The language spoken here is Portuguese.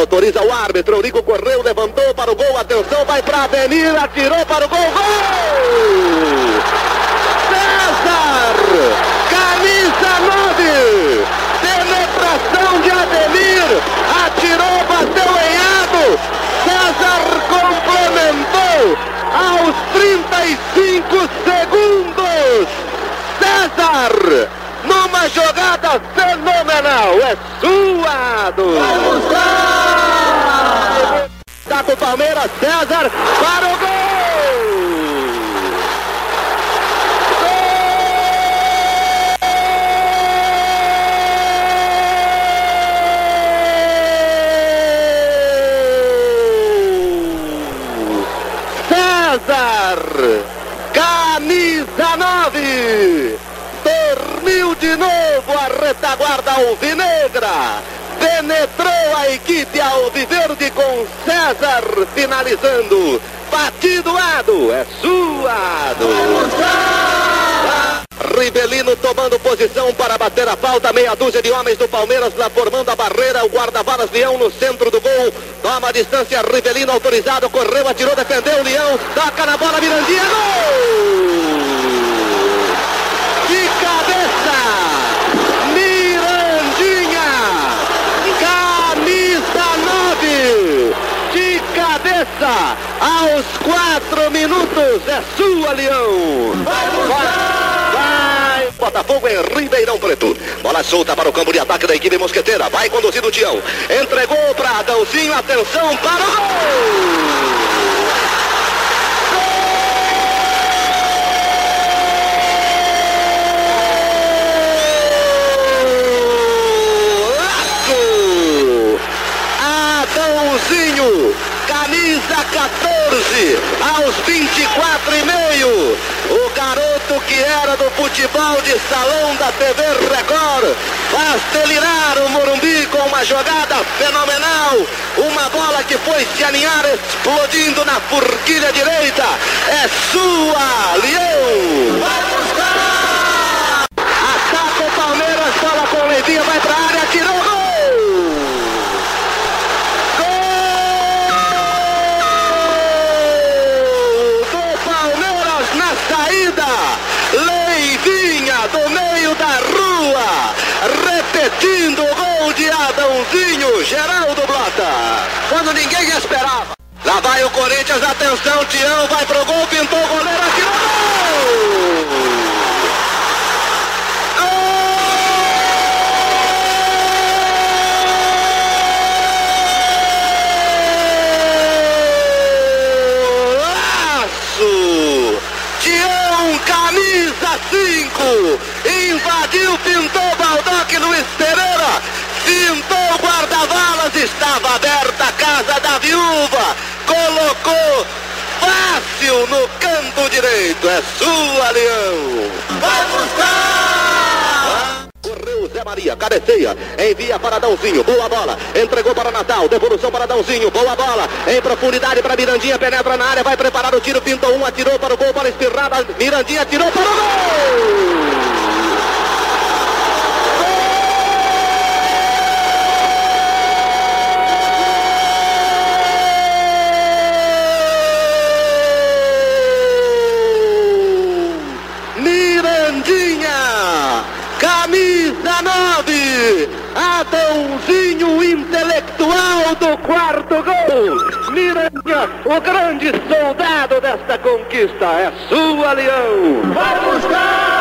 Autoriza o árbitro. Eurico correu, levantou para o gol. Atenção, vai para Ademir. Atirou para o gol. Gol! César! Camisa 9! Penetração de Ademir. Atirou, bateu em ado. César complementou aos 35 segundos. César! numa jogada fenomenal. É suado. Vamos lá! Com o Palmeiras, César para o gol! César, camisa 9, dormiu de novo a retaguarda alvinegra. Penetrou a equipe alviverde com César finalizando. Batido Ado, é suado. Rivelino tomando posição para bater a falta. Meia dúzia de homens do Palmeiras lá formando a barreira. O guarda-varas Leão no centro do gol. Toma a distância. Rivelino autorizado. Correu, atirou, defendeu Leão. Toca na bola, Mirandinha. Gol! De cabeça! Mirandinha! Camisa 9! De Aos quatro minutos! É sua, Leão! Vai, vai! Botafogo em Ribeirão Preto. Bola solta para o campo de ataque da equipe mosqueteira. Vai conduzido o Tião. Entregou para Adãozinho. Atenção para o gol! Camisa 14, aos 24 e meio. O garoto que era do futebol de salão da TV Record faz delirar o Morumbi com uma jogada fenomenal. Uma bola que foi se alinhar explodindo na forquilha direita. É saída. Leivinha do meio da rua. Repetindo o gol de Adãozinho. Geraldo Blota. Quando ninguém esperava. Lá vai o Corinthians. Atenção, Tião. Vai pro gol. Pintou o goleiro. Atirou camisa 5, invadiu, pintou Baldock Luiz Pereira, pintou guarda-valas, estava aberta a casa da viúva, colocou fácil no canto direito, é sua, Leão. Zé Maria, cabeceia, envia para Dãozinho, boa bola, entregou para Natal, devolução para Dãozinho, boa bola, em profundidade para Mirandinha, penetra na área, vai preparar o tiro, pintou um, atirou para o gol, para espirrada, Mirandinha atirou para o gol! Camisa 9, Adãozinho intelectual do quarto gol. Mirandinha, o grande soldado desta conquista, é sua, Leão. Vai buscar!